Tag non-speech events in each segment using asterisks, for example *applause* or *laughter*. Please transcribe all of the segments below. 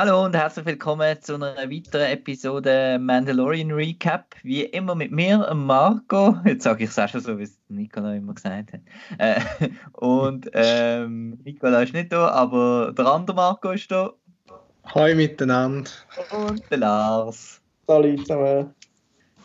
Hallo und herzlich willkommen zu einer weiteren Episode Mandalorian Recap. Wie immer mit mir, Marco. Jetzt sage ich es auch schon so, wie es Nicola immer gesagt hat. Äh, und ähm, Nicola ist nicht da, aber der andere Marco ist da. Hi miteinander. Und der Lars. Salut zusammen.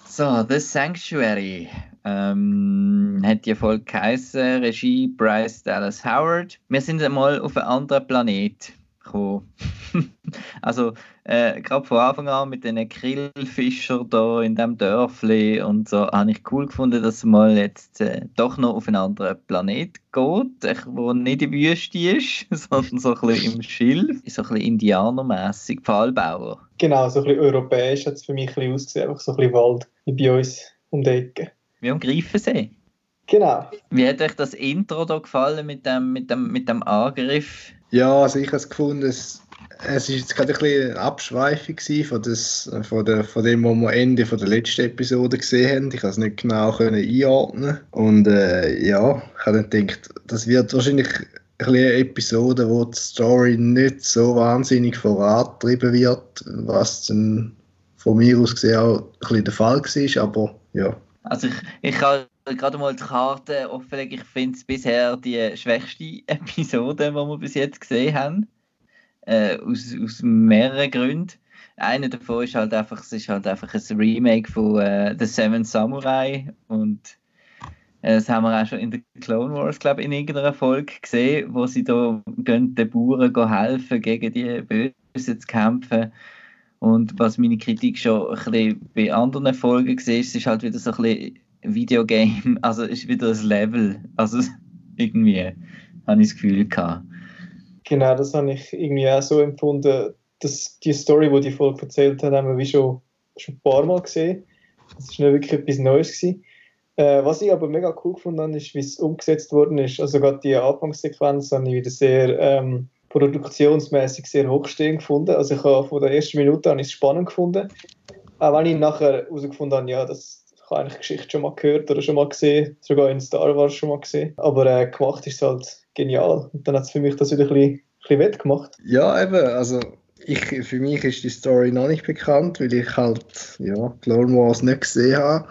So, The Sanctuary ähm, hat die Folge geheißen, Regie Bryce Dallas Howard. Wir sind einmal auf einem anderen Planet gekommen. *laughs* also äh, gerade von Anfang an mit den Krillfischer da in dem Dörfli und so habe ich cool gefunden, dass mal jetzt äh, doch noch auf einen anderen Planet geht, wo nicht in der Wüste ist, *laughs* sondern so ein bisschen im Schilf, so ein bisschen indianermässig, Pfahlbauer. Genau, so ein bisschen europäisch hat es für mich ein bisschen ausgesehen, einfach so ein bisschen Wald wie bei uns um die Ecke. Wie am Greifensee. Genau. Wie hat euch das Intro da gefallen mit dem, mit dem, mit dem Angriff? Ja, also ich habe es gefunden, es, ist jetzt gerade ein bisschen eine Abschweifung von, das, von, der, von dem, was wir Ende von der letzten Episode gesehen haben. Ich konnte es nicht genau können einordnen. Und äh, ja, ich habe dann gedacht, das wird wahrscheinlich eine Episode, wo die Story nicht so wahnsinnig vorangetrieben wird, was dann von mir aus gesehen auch ein bisschen der Fall war, aber ja. Also ich, ich kann gerade mal die Karte offenlegen, ich finde es bisher die schwächste *laughs* Episode, die wir bis jetzt gesehen haben. Äh, aus, aus mehreren Gründen. Einer davon ist halt einfach, es ist halt einfach ein Remake von äh, The Seven Samurai und äh, das haben wir auch schon in der Clone Wars, glaube ich, in irgendeiner Folge gesehen, wo sie da gehen, den Bauern helfen, gegen die Bösen zu kämpfen. Und was meine Kritik schon ein bisschen bei anderen Folgen gesehen ist, ist halt wieder so ein bisschen Videogame, *laughs* also ist wieder das Level. Also *laughs* irgendwie habe ich das Gefühl gehabt. Genau, das habe ich irgendwie auch so empfunden, dass die Story, die die Folge erzählt hat, haben wir wie schon, schon ein paar Mal gesehen. Das ist nicht wirklich etwas Neues gewesen. Äh, was ich aber mega cool gefunden habe, ist, wie es umgesetzt worden ist. Also gerade die Anfangssequenz habe ich wieder sehr ähm, produktionsmäßig sehr hochstehend gefunden. Also ich habe von der ersten Minute an es spannend gefunden. Auch wenn ich nachher herausgefunden habe, ja, das ich habe eigentlich Geschichte schon mal gehört oder schon mal gesehen, sogar in Star Wars schon mal gesehen. Aber äh, gemacht ist es halt genial. Und dann hat es für mich das wieder ein bisschen, wettgemacht. Ja, eben, also ich, für mich ist die Story noch nicht bekannt, weil ich halt ja, Clone Wars nicht gesehen habe.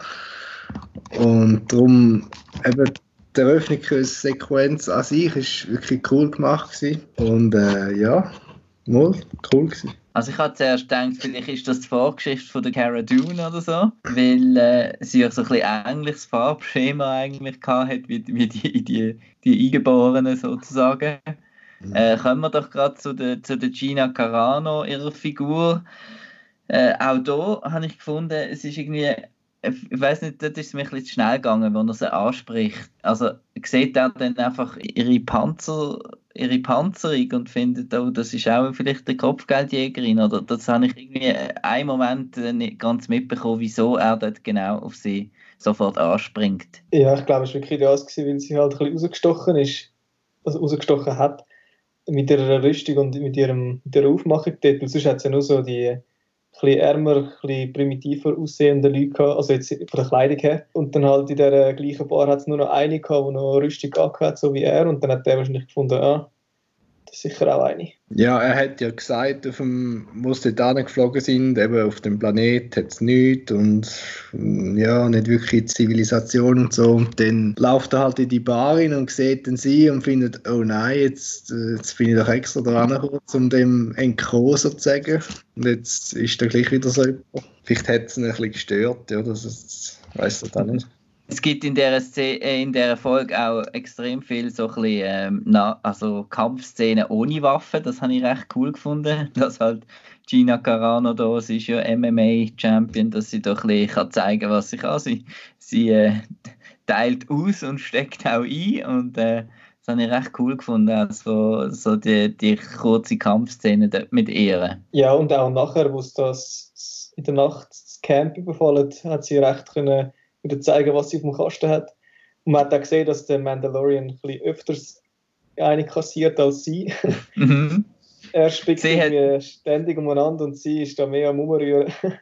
Und darum eben die Eröffnungssequenz an sich ist wirklich cool gemacht gewesen. Und äh, ja, wohl cool gewesen. Also ich habe zuerst gedacht, vielleicht ist das die Vorgeschichte von der Cara Dune oder so, weil äh, sie auch so ein bisschen ähnliches Farbschema eigentlich hat wie, wie die, die, die Eingeborenen sozusagen. Mhm. Äh, kommen wir doch gerade zu der, zu der Gina Carano, ihrer Figur. Äh, auch da habe ich gefunden, es ist irgendwie ich weiß nicht, dort ist es mir ein bisschen zu schnell gegangen, wenn er sie anspricht. Also sieht er dann einfach ihre Panzer, ihre Panzerung und findet, oh, das ist auch vielleicht eine Kopfgeldjägerin. Oder das habe ich irgendwie einen Moment nicht ganz mitbekommen, wieso er dort genau auf sie sofort anspringt. Ja, ich glaube, es war wirklich das, weil sie halt ein bisschen rausgestochen ist, also rausgestochen hat mit ihrer Rüstung und mit, ihrem, mit ihrer Aufmachung dort. Weil sonst hat sie nur so die bisschen ärmer, bisschen primitiver aussehende Leute gehabt, also jetzt von der Kleidung her. Und dann halt in der gleichen Bar hat es nur noch eine gehabt, die noch Rüstung angehört, so wie er. Und dann hat der wahrscheinlich gefunden, ah, das ist sicher auch eine. Ja, er hat ja gesagt, auf dem, wo sie dort geflogen sind, eben auf dem Planet hat es nichts und ja, nicht wirklich Zivilisation und so. Und dann läuft er halt in die Bar rein und sieht dann sie und findet, oh nein, jetzt, jetzt bin ich doch extra dran gekommen, um dem entkommen sozusagen. Und jetzt ist er gleich wieder so Vielleicht hat es ihn ein bisschen gestört, ja, das ist, weiß ich auch nicht. Es gibt in der, äh, in der Folge auch extrem viel so ähm, also Kampfszenen ohne Waffen. Das habe ich recht cool gefunden. *laughs* Dass halt Gina Carano da, sie ist ja MMA-Champion, dass sie doch ein kann zeigen was sie kann. Sie, sie äh, teilt aus und steckt auch ein. Und äh, das habe ich recht cool gefunden, also so die, die kurze Kampfszene mit ihr. Ja, und auch nachher, wo es das in der Nacht das Camp überfallen, hat sie recht können wieder zeigen, was sie auf dem Kasten hat. Und man hat auch gesehen, dass der Mandalorian ein bisschen öfters eine kassiert als sie. *laughs* Mhm. *laughs* er spickt hat... ständig umeinander und sie ist da mehr am Umrühren. *laughs*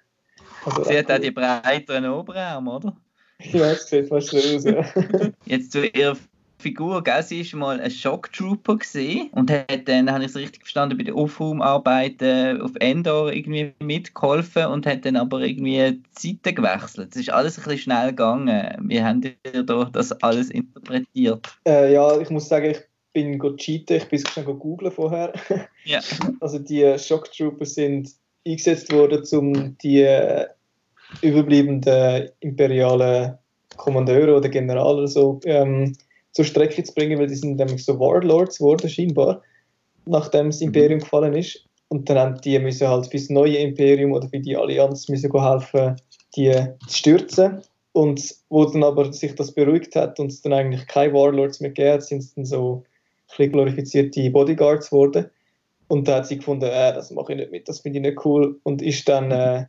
Also sie hat auch die breiteren Oberarme, oder? Ja, das sieht fast so aus, ja. Jetzt zu ihrer Figur, gell? sie ist mal ein Shock Trooper gesehen und hat dann, habe ich es richtig verstanden, bei den Aufraumarbeiten auf Endor irgendwie mitgeholfen und hat dann aber irgendwie die Seite gewechselt. Es ist alles ein bisschen schnell gegangen. Wie haben ihr da das alles interpretiert? Äh, ja, ich muss sagen, ich bin go cheaten, ich bin schon googeln vorher. *laughs* Ja. Also die Shock Trooper sind eingesetzt worden, um die äh, überbliebenen imperialen Kommandeure oder Generale oder so ähm, zur Strecke zu bringen, weil die sind nämlich so Warlords geworden, scheinbar, nachdem das Imperium gefallen ist. Und dann haben die müssen halt für das neue Imperium oder für die Allianz müssen helfen, die zu stürzen. Und wo dann aber sich das beruhigt hat und es dann eigentlich keine Warlords mehr gegeben hat, sind es dann so ein glorifizierte Bodyguards geworden. Und da hat sie gefunden, äh, das mache ich nicht mit, das finde ich nicht cool. Und ist dann äh,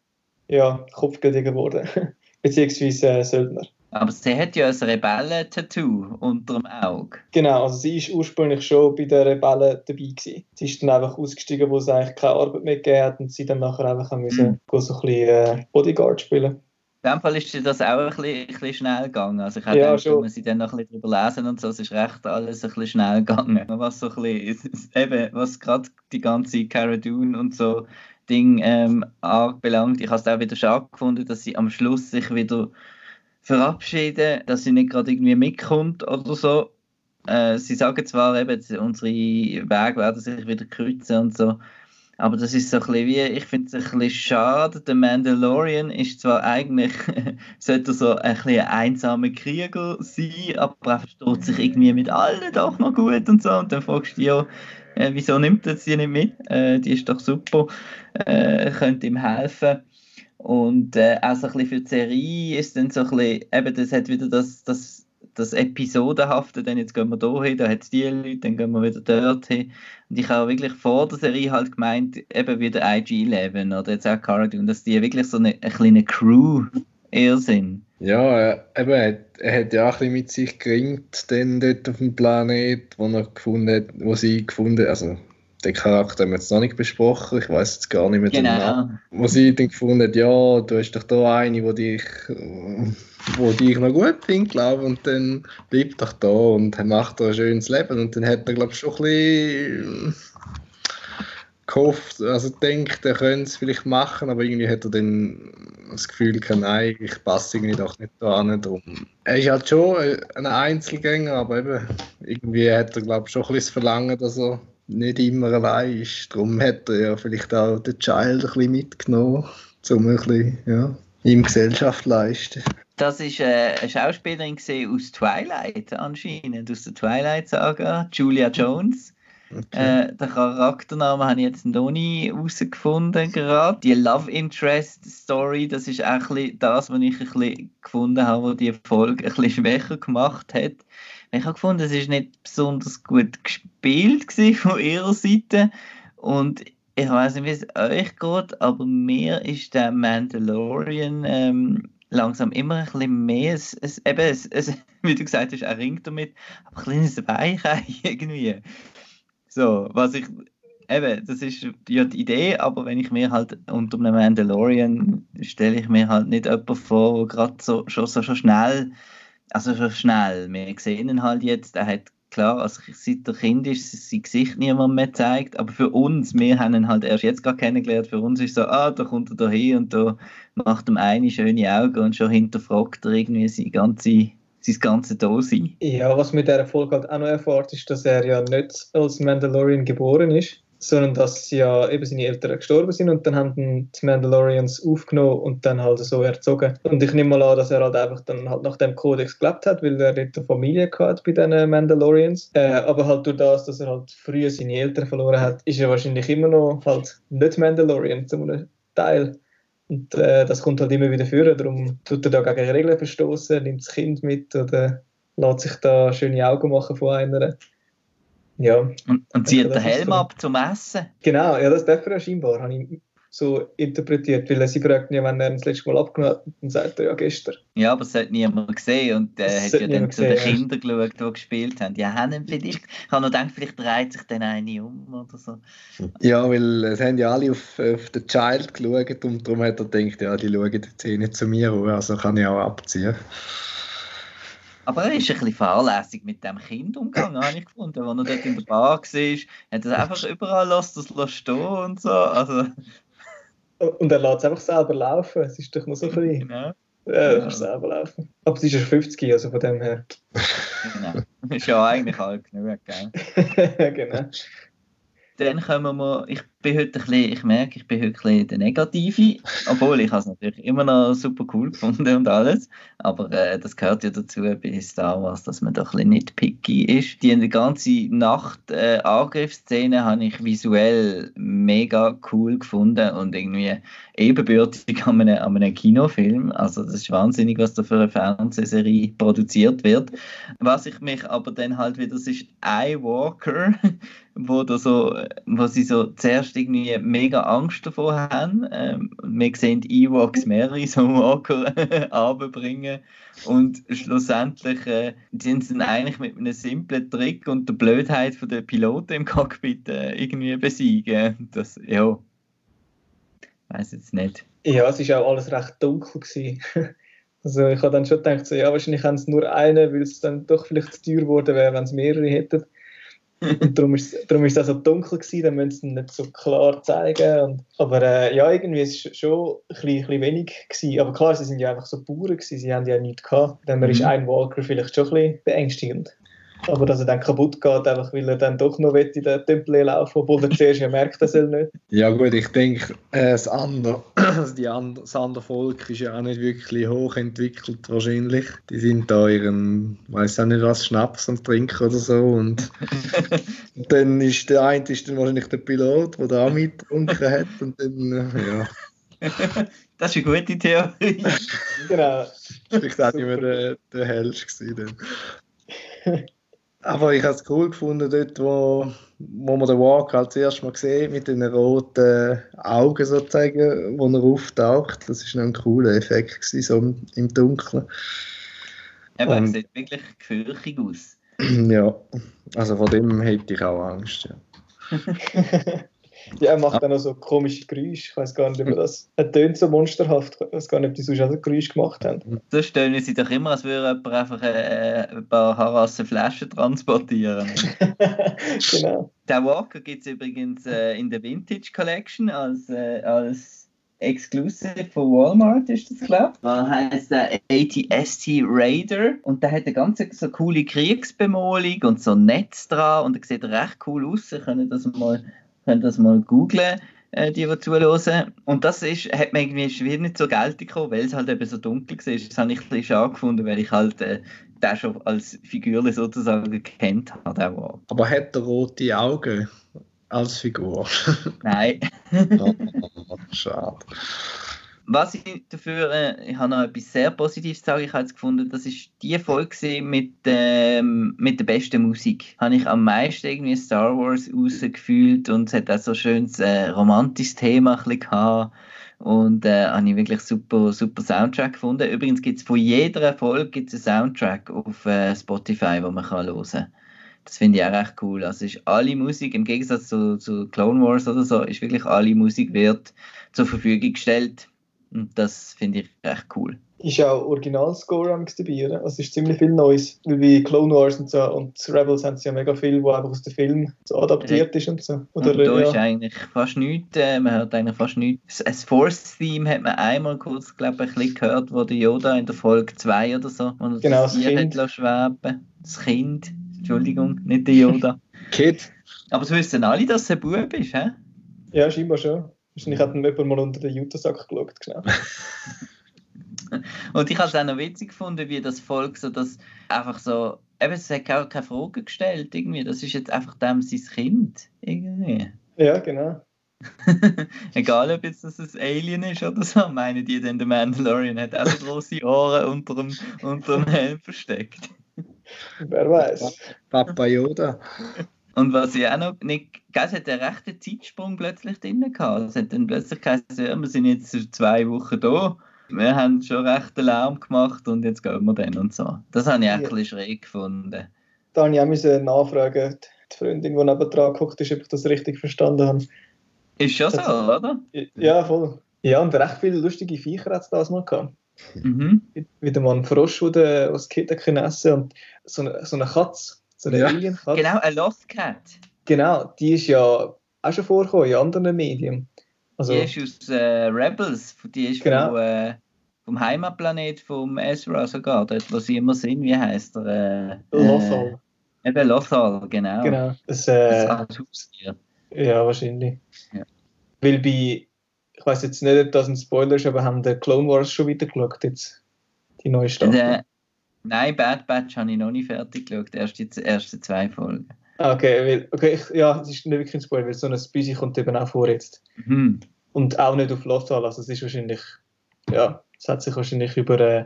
ja, Kopfgeldiger geworden. *laughs* Beziehungsweise äh, Söldner. Aber sie hat ja ein Rebellen-Tattoo unter dem Auge. Genau, also sie ist ursprünglich schon bei den Rebellen dabei gewesen. Sie ist dann einfach ausgestiegen, wo es eigentlich keine Arbeit mehr gegeben hat und sie dann nachher einfach mhm. müssen so ein bisschen äh, Bodyguard spielen. In dem Fall ist das auch ein bisschen, ein bisschen schnell gegangen. Also ich habe Ja, gedacht, wenn sie dann noch ein bisschen drüber lesen und so, es ist recht alles ein bisschen schnell gegangen. *laughs* Was so ein bisschen, eben, was gerade die ganze Cara Dune und so Ding ähm, anbelangt, ich habe es auch wieder schade gefunden, dass sie am Schluss sich wieder verabschieden, dass sie nicht gerade irgendwie mitkommt oder so. Äh, sie sagen zwar eben, unsere Wege werden sich wieder kreuzen und so, aber das ist so ein bisschen wie, ich finde es ein bisschen schade. Der Mandalorian ist zwar eigentlich, *laughs* sollte so ein bisschen ein einsamer Krieger sein, aber er versteht sich irgendwie mit allen doch noch gut und so. Und dann fragst du ja, äh, wieso nimmt er sie nicht mit? Äh, die ist doch super, äh, könnte ihm helfen. Und äh, auch so ein bisschen für die Serie ist dann so ein bisschen, eben das hat wieder das, das, das Episodenhafte, dann jetzt gehen wir da hin, da hat es die Leute, dann gehen wir wieder dort hin. Und ich habe wirklich vor der Serie halt gemeint, eben wie der IG-11 oder jetzt auch Cara Dune, dass die wirklich so eine, eine kleine Crew eher sind. Ja, er, eben, er, hat- er hat ja auch ein bisschen mit sich geringt, dann dort auf dem Planet, wo er gefunden hat, wo sie gefunden also den Charakter haben wir jetzt noch nicht besprochen, ich weiß jetzt gar nicht mehr den Namen. Genau. Wo sie dann gefunden hat, ja, du hast doch da eine, wo dich, wo dich noch gut findet, glaube und dann bleibt doch da und macht er ein schönes Leben und dann hat er, glaube ich, schon ein bisschen gehofft, also denkt, er könnte es vielleicht machen, aber irgendwie hat er dann das Gefühl gehabt, nein, ich passe irgendwie doch nicht da an. Drum. Er ist halt schon ein Einzelgänger, aber eben, irgendwie hat er, glaube ich, schon ein bisschen das Verlangen, dass er nicht immer allein ist. Darum hat er ja vielleicht auch den Child ein bisschen mitgenommen, um ein bisschen, ja, ihm Gesellschaft leisten. Das ist äh, eine Schauspielerin aus Twilight anscheinend, aus der Twilight-Saga, Julia Jones. Okay. Äh, den Charakternamen habe ich jetzt noch nie herausgefunden gerade. Die Love Interest Story, das ist auch das, was ich ein bisschen gefunden habe, was die Folge ein bisschen schwächer gemacht hat. Ich habe gefunden, es ist nicht besonders gut gespielt von ihrer Seite und ich weiß nicht, wie es euch geht, aber mir ist der Mandalorian ähm, langsam immer ein bisschen mehr, es, es, eben, es, es, *laughs* wie du gesagt hast, er ringt damit, aber ein kleines Weichei irgendwie. So, was ich, eben, das ist ja die Idee, aber wenn ich mir halt unter einem Mandalorian stelle ich mir halt nicht jemanden vor, der gerade so, schon, so schon schnell, also schon schnell, wir sehen ihn halt jetzt, er hat klar, also seit er Kind ist, sein Gesicht niemand mehr zeigt, aber für uns, wir haben ihn halt erst jetzt gerade kennengelernt, für uns ist so, ah, da kommt er da hin und da macht ihm eine schöne Augen und schon hinterfragt er irgendwie sein ganze, sein ganze Dasein. Ja, was mit dieser Folge halt auch noch erfahrt, ist, dass er ja nicht als Mandalorian geboren ist, sondern dass ja eben seine Eltern gestorben sind und dann haben die Mandalorians aufgenommen und dann halt so erzogen. Und ich nehme mal an, dass er halt einfach dann halt nach dem Kodex gelebt hat, weil er eine Familie hat bei den Mandalorians. Äh, aber halt durch das, dass er halt früher seine Eltern verloren hat, ist er wahrscheinlich immer noch halt nicht Mandalorian zu einem Teil. Und äh, das kommt halt immer wieder vor. Darum tut er da gegen Regeln verstoßen, nimmt das Kind mit oder lässt sich da schöne Augen machen von einer. Ja, Und, und zieht das den Helm so. ab zum Essen. genau, ja, das darf er ja scheinbar, habe ich so interpretiert, weil sie fragt ja, wenn er das letzte Mal abgenommen hat, dann sagt er ja gestern. Ja, aber es hat niemand gesehen und äh, Das hat ja dann zu den ja. Kindern geschaut, die gespielt haben. Ja, haben ihn vielleicht, ich habe noch gedacht, vielleicht dreht sich dann eine um oder so. Ja, weil es haben ja alle auf, auf den Child geschaut und darum hat er gedacht, ja, die schauen jetzt eh nicht zu mir, an, also kann ich auch abziehen. Aber er ist ein bisschen fahrlässig mit dem Kind umgegangen, habe ich gefunden. Als er dort in der Bar war, hat er einfach überall lassen, das stehen und so. Also, Und er lässt es einfach selber laufen. Es ist doch noch so klein. genau. Ja, er kann selber laufen. Aber es ist ja 50, also von dem her. genau. Ist ja eigentlich alt genug, gell? *laughs* genau. Dann kommen wir, ich bin heute ein bisschen, ich merke, ich bin heute ein bisschen der Negative, obwohl ich es natürlich immer noch super cool gefunden und alles, aber äh, das gehört ja dazu bei Star Wars, dass man doch ein bisschen nicht picky ist. Die ganze Nacht äh, habe ich visuell mega cool gefunden und irgendwie ebenbürtig an einem, an einem Kinofilm, also das ist wahnsinnig, was da für eine Fernsehserie produziert wird. Was ich mich aber dann halt wieder, das ist iWalker, *laughs* wo, da so, wo sie so zuerst irgendwie mega Angst davor haben. Ähm, wir sehen Ewoks mehrere so Walker runterbringen und schlussendlich äh, sind sie dann eigentlich mit einem simplen Trick und der Blödheit von der Piloten im Cockpit äh, irgendwie besiegen. Das, ja, weiß jetzt nicht. Ja, es war auch alles recht dunkel. Gewesen. *laughs* Also ich habe dann schon gedacht, so, ja, wahrscheinlich haben sie nur einen, weil es dann doch vielleicht zu teuer geworden wäre, wenn sie mehrere hätten. Und *laughs* darum ist, darum ist es auch so dunkel gewesen, dann müssen sie es nicht so klar zeigen. Und, aber äh, ja, irgendwie ist es schon ein bisschen, ein bisschen wenig gewesen. Aber klar, sie sind ja einfach so Bauern gewesen, sie haben ja nichts gehabt. Dann ist Mhm. ein Walker vielleicht schon ein bisschen beängstigend. Aber dass er dann kaputt geht, einfach weil er dann doch noch will in den Tempel laufen obwohl er zuerst ja merkt, dass er nicht. Ja gut, ich denke, äh, das, andere, *clears throat* die and, das andere Volk ist ja auch nicht wirklich hochentwickelt wahrscheinlich. Die sind da ihren, weiß auch nicht was, Schnaps am Trinken oder so. Und *laughs* dann ist der eine ist dann wahrscheinlich der Pilot, der da auch mitgetrunken hat. Und dann, äh, ja, *laughs* das ist eine gute Theorie. Genau. vielleicht auch nicht mehr der, der hellste gewesen. *laughs* Aber ich habe es cool gefunden, dort, wo, wo man den Walk halt zuerst mal gesehen mit den roten Augen sozusagen, wo er auftaucht. Das ist noch ein cooler Effekt gewesen, so im, Dunkeln. Aber er Und- sieht wirklich gefürchtig aus. *clears throat* ja, also vor dem hätte ich auch Angst. Ja. *laughs* Ja, er macht dann auch so komische Geräusche. Ich weiß gar nicht, ob das. Er tönt so monsterhaft. Ich weiß gar nicht, ob die sonst auch so Geräusche gemacht haben. So stellen sie doch immer, als würde jemand einfach äh, ein paar Harassen Flaschen transportieren. *laughs* genau. Der Walker gibt es übrigens äh, in der Vintage Collection als, äh, als Exclusive von Walmart, ist das, glaube ich. Der heißt der ATST Raider und der hat eine ganz so coole Kriegsbemalung und so ein Netz dran und er sieht recht cool aus. Ihr könnt das mal, könnt das mal googlen. äh, Die, die zuhören. Und das ist, hat mir irgendwie schwer nicht so geltig gekommen, weil es halt eben so dunkel war. Das habe ich ein bisschen schade gefunden, weil ich halt äh, den schon als Figur sozusagen gekannt habe. Aber hat er rote Augen als Figur? Nein. Oh, *laughs* Schade. Was ich dafür, äh, ich habe noch etwas sehr Positives zu sagen, ich habe jetzt gefunden, das ist die Folge mit, ähm, mit der besten Musik. Habe ich am meisten irgendwie Star Wars rausgefühlt und es hat auch so ein schönes äh, romantisches Thema gehabt. Und äh, habe ich wirklich super, super Soundtrack gefunden. Übrigens gibt es von jeder Folge gibt's einen Soundtrack auf äh, Spotify, wo man kann hören kann. Das finde ich auch recht cool. Also ist alle Musik, im Gegensatz zu, zu Clone Wars oder so, ist wirklich alle Musik wird zur Verfügung gestellt. Und das finde ich recht cool. Ist auch Original-Score am dabei, oder? Also es ist ziemlich viel Neues. Weil bei Clone Wars und so und Rebels haben sie ja mega viel, wo einfach aus dem Film so adaptiert ist und so. Oder, und da ist ja. eigentlich fast nichts, äh, man hört eigentlich fast nichts. Das Force-Theme hat man einmal kurz, glaube ich, ein bisschen gehört, wo der Yoda in der Folge 2 oder so, wo Genau, das das Tier Kind. hat schweben Das Kind, Entschuldigung, nicht der Yoda. *laughs* Kid, Aber es wissen alle, dass es ein Bub ist, hä? ja, scheinbar schon. Wahrscheinlich hat ihn jemand mal unter den Jutasack geschaut. Genau. *laughs* Und ich habe es auch noch witzig gefunden, wie das Volk so das einfach so, eben, es hat auch keine Frage gestellt, irgendwie, das ist jetzt einfach dem sein Kind, irgendwie. Ja, genau. *laughs* Egal, ob jetzt das ein Alien ist oder so, meinen die denn, der Mandalorian hat auch so große Ohren unter dem, unter dem Helm versteckt. Wer weiß. Papa Yoda. Und was ich auch noch nicht, es hat einen rechten Zeitsprung plötzlich drin gehabt. Es hat dann plötzlich geheißen, ja, wir sind jetzt zwei Wochen da. Wir haben schon recht Lärm gemacht und jetzt gehen wir dann und so. Das habe ich auch ein Ja. bisschen schräg gefunden. Da musste ich auch nachfragen, die Freundin, die neben dran geguckt ist, ob ich das richtig verstanden habe. Ist schon so, oder? Ja, voll. Ja, und recht viele lustige Viecher hat es das mal gehabt. Mhm. Wie der Mann Frosch, der das Kind essen und so eine, so eine Katze, so eine Ja. Alien-Katze. Genau, ein Lost Cat. Genau, die ist ja auch schon vorgekommen in anderen Medien. Also, Die ist aus äh, Rebels. Die ist Genau. vom, äh, vom Heimatplanet vom Ezra sogar. Dort, wo sie immer sind. Wie heißt er? Äh, Lothal. Äh, eben Lothal, genau. Genau. Das, Das äh, als Haustier. ja, wahrscheinlich. Ja. Weil bei, ich weiß jetzt nicht, ob das ein Spoiler ist, aber haben die Clone Wars schon wieder geschaut jetzt? Die neue Staffel. Äh, nein, Bad Batch habe ich noch nicht fertig geschaut. Erst die ersten zwei Folgen. Okay, weil, okay ich, ja, das ist nicht wirklich ein Spoiler, weil so ein Büsi kommt eben auch vor jetzt. Mhm. Und auch nicht auf Lothal, also es ist wahrscheinlich, ja, es hat sich wahrscheinlich über, äh,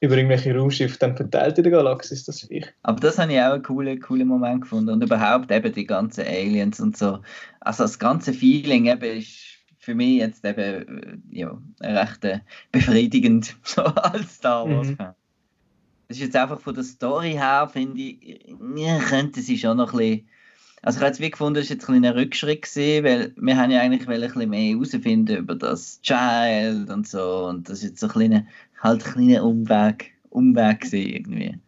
über irgendwelche Raumschiffe dann verteilt in der Galaxis, das Viech. Aber das habe ich auch einen coolen, coolen Moment gefunden. Und überhaupt eben die ganzen Aliens und so. Also das ganze Feeling eben ist für mich jetzt eben äh, ja, recht äh, befriedigend *laughs* so als Star Wars Mhm. Das ist jetzt einfach von der Story her, finde ich, könnte sie schon noch ein bisschen. Also ich habe jetzt wie gefunden, das ist jetzt ein kleiner Rückschritt gewesen, weil wir haben ja eigentlich ein bisschen mehr herausfinden über das Child und so und das ist jetzt so ein kleiner, halt ein kleiner Umweg, Umweg gewesen irgendwie.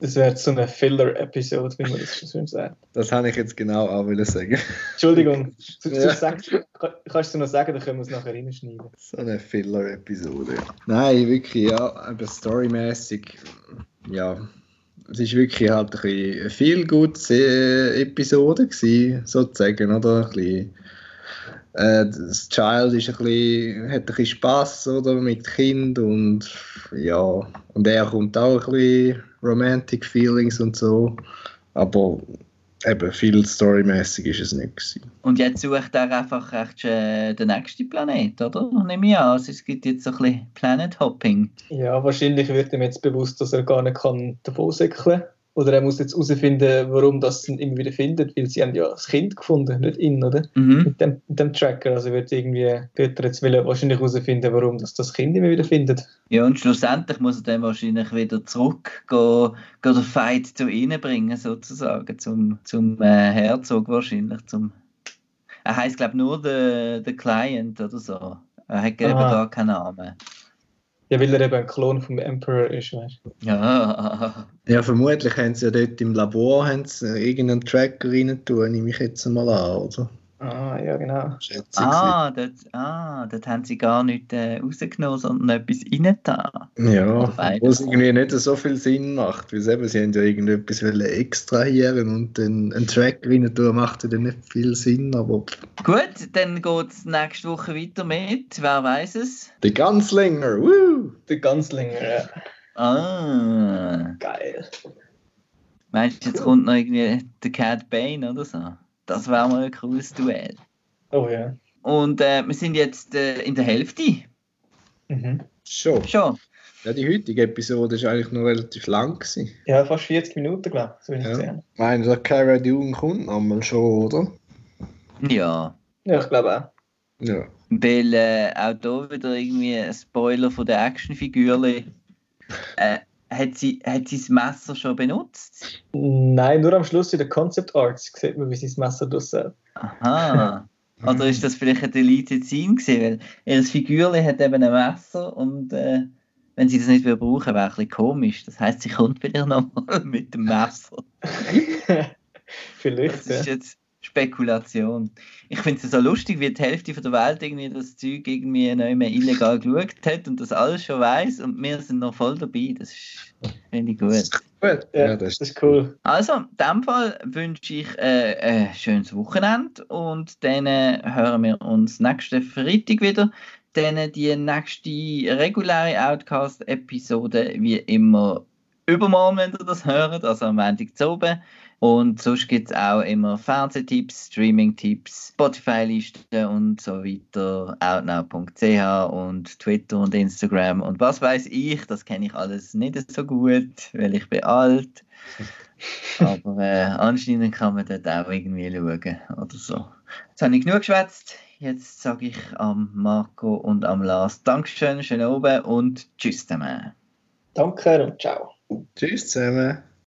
Das wäre so eine Filler-Episode, wie man das schon schön sagt. Das habe ich jetzt genau auch wollen sagen. Entschuldigung, *laughs* du, du Ja. sagst, kann- kannst du noch sagen, dann können wir es nachher reinschneiden. So eine Filler-Episode. Nein, wirklich, ja, aber storymäßig, ja, es ist wirklich halt ein bisschen eine viel gute Episode gewesen, sozusagen, oder? Ein bisschen, äh, das Child ist ein bisschen, hat ein bisschen Spass, oder, mit Kind und ja, und er kommt auch ein bisschen Romantic Feelings und so, aber eben viel storymäßig ist es nicht gewesen. Und jetzt sucht er einfach recht äh, den nächsten Planet, oder? Nehme ich an. Also es gibt jetzt so ein bisschen Planet Hopping. Ja, wahrscheinlich wird ihm jetzt bewusst, dass er gar nicht kann davon säckeln Oder er muss jetzt herausfinden, warum das ihn immer wieder findet, weil sie haben ja das Kind gefunden, nicht ihn, oder? Mhm. Mit dem, mit dem Tracker. Also wird irgendwie, wird er jetzt will wahrscheinlich herausfinden, warum das, das Kind immer wieder findet. Ja, und schlussendlich muss er dann wahrscheinlich wieder zurück gehen, gehen den Fight zu ihnen bringen, sozusagen, zum, zum äh, Herzog wahrscheinlich. Zum er heißt glaube ich, nur der, Client oder so. Er hat eben Ah. gar keinen Namen. Ja, weil er eben ein Klon vom Emperor ist, weißt du. Ja. Ja, vermutlich haben sie ja dort im Labor haben sie irgendeinen Tracker rein tun, nehme ich jetzt mal an, oder? Ah, ja, genau. Schätze ich. Ah, dort, ah, dort haben sie gar nicht äh, rausgenommen, sondern etwas reingetan. Ja, es irgendwie nicht so viel Sinn macht, weil sie eben, sie haben ja irgendetwas extrahieren und dann einen Track rein tun, macht ja dann nicht viel Sinn, aber Gut, dann geht es nächste Woche weiter mit. Wer weiß es? der Ganzlinger, woo! Der Ganzlinger, ja. Ah. Geil. Meinst du, jetzt kommt noch irgendwie der Cat Bane oder so? Das wäre mal ein cooles Duell. Oh ja. Und äh, wir sind jetzt äh, in der Hälfte. Mhm. Schon. Schon. Ja, die heutige Episode war eigentlich noch relativ lang. Gewesen. Ja, fast 40 Minuten, glaube ich, so wie ich Ja. gesehen. Ich meine, der Cara Dune kommt nochmal schon, oder? Ja. Ja, ich glaube auch. Ja. Weil äh, auch da wieder irgendwie ein Spoiler von der Actionfigürli. Äh, hat, sie, hat sie das Messer schon benutzt? Nein, nur am Schluss in den Concept Arts sieht man, wie sie das Messer draussen Aha. Oder ist das vielleicht ein Deleted Scene gewesen? Weil ihr Figürli hat eben ein Messer und äh, wenn sie das nicht mehr brauchen, wäre ein bisschen komisch. Das heisst, sie kommt *laughs* wieder nochmal mit dem Messer. *laughs* Vielleicht, Das ist jetzt Spekulation. Ich finde es so lustig, wie die Hälfte von der Welt irgendwie das Zeug irgendwie nicht mehr illegal geschaut hat und das alles schon weiß und wir sind noch voll dabei. Das ist- finde ich gut. Gut. Ja, Ja, das das ist cool. Also, in dem Fall wünsche ich äh, ein schönes Wochenende und dann äh, hören wir uns nächsten Freitag wieder. Dann die nächste reguläre Outcast-Episode wie immer übermorgen, wenn ihr das hört, also am Montag zu oben. Und sonst gibt es auch immer Fernsehtipps, Streaming-Tipps, Spotify-Listen und so weiter, outnow.ch und Twitter und Instagram und was weiß ich, das kenne ich alles nicht so gut, weil ich bin alt. *laughs* Aber äh, anscheinend kann man dort auch irgendwie schauen oder so. Jetzt habe ich genug geschwätzt. Jetzt sage ich am Marco und am Lars Dankeschön, schön oben und tschüss zusammen. Danke und ciao. Tschüss zusammen.